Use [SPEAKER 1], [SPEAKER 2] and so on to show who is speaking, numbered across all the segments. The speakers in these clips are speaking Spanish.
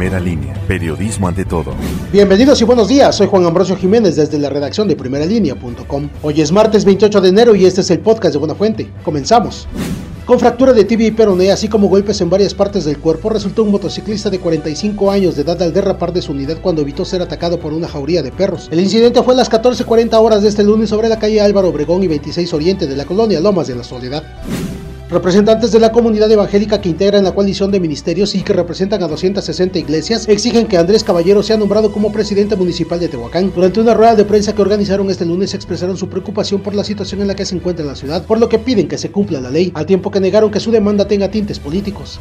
[SPEAKER 1] Primera línea, periodismo ante todo.
[SPEAKER 2] Bienvenidos y buenos días, soy Juan Ambrosio Jiménez desde la redacción de primeralínea.com. Hoy es martes 28 de enero y este es el podcast de Buena Fuente. Comenzamos. Con fractura de tibia y peroné, así como golpes en varias partes del cuerpo, resultó un motociclista de 45 años de edad al derrapar de su unidad cuando evitó ser atacado por una jauría de perros. El incidente fue a las 14.40 horas de este lunes sobre la calle Álvaro Obregón y 26 Oriente de la colonia Lomas de la Soledad. Representantes de la comunidad evangélica que integran la coalición de ministerios y que representan a 260 iglesias exigen que Andrés Caballero sea nombrado como presidente municipal de Tehuacán. Durante una rueda de prensa que organizaron este lunes expresaron su preocupación por la situación en la que se encuentra la ciudad, por lo que piden que se cumpla la ley, al tiempo que negaron que su demanda tenga tintes políticos.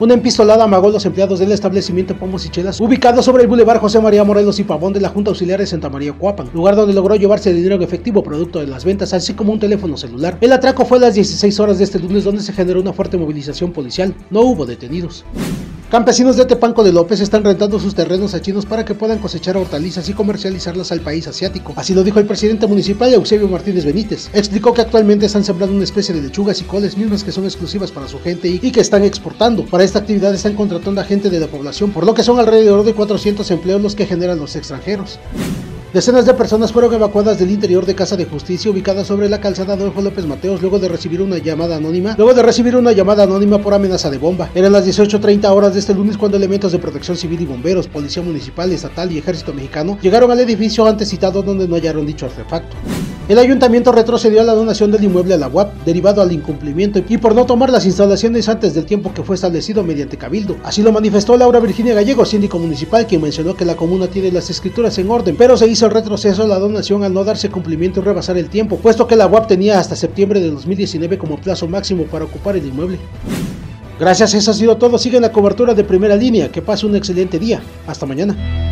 [SPEAKER 2] Una empistolada amagó a los empleados del establecimiento Pomos y Chelas, ubicado sobre el Boulevard José María Morelos y Pavón de la Junta Auxiliar de Santa María Cuapan, lugar donde logró llevarse dinero en efectivo producto de las ventas, así como un teléfono celular. El atraco fue a las 16 horas de este lunes donde se generó una fuerte movilización policial. No hubo detenidos. Campesinos de Tepanco de López están rentando sus terrenos a chinos para que puedan cosechar hortalizas y comercializarlas al país asiático. Así lo dijo el presidente municipal Eusebio Martínez Benítez. Explicó que actualmente están sembrando una especie de lechugas y coles mismas que son exclusivas para su gente y que están exportando. Para esta actividad están contratando a gente de la población, por lo que son alrededor de 400 empleos los que generan los extranjeros. Decenas de personas fueron evacuadas del interior de Casa de Justicia ubicada sobre la calzada Adolfo López Mateos luego de recibir una llamada anónima, luego de recibir una llamada anónima por amenaza de bomba. Eran las 18:30 horas de este lunes cuando elementos de protección civil y bomberos, policía municipal, estatal y ejército mexicano llegaron al edificio antes citado donde no hallaron dicho artefacto. El ayuntamiento retrocedió a la donación del inmueble a la UAP, derivado al incumplimiento y por no tomar las instalaciones antes del tiempo que fue establecido mediante cabildo. Así lo manifestó Laura Virginia Gallego, síndico municipal, quien mencionó que la comuna tiene las escrituras en orden, pero se hizo el retroceso a la donación al no darse cumplimiento y rebasar el tiempo, puesto que la UAP tenía hasta septiembre de 2019 como plazo máximo para ocupar el inmueble. Gracias, eso ha sido todo. Sigue la cobertura de primera línea. Que pase un excelente día. Hasta mañana.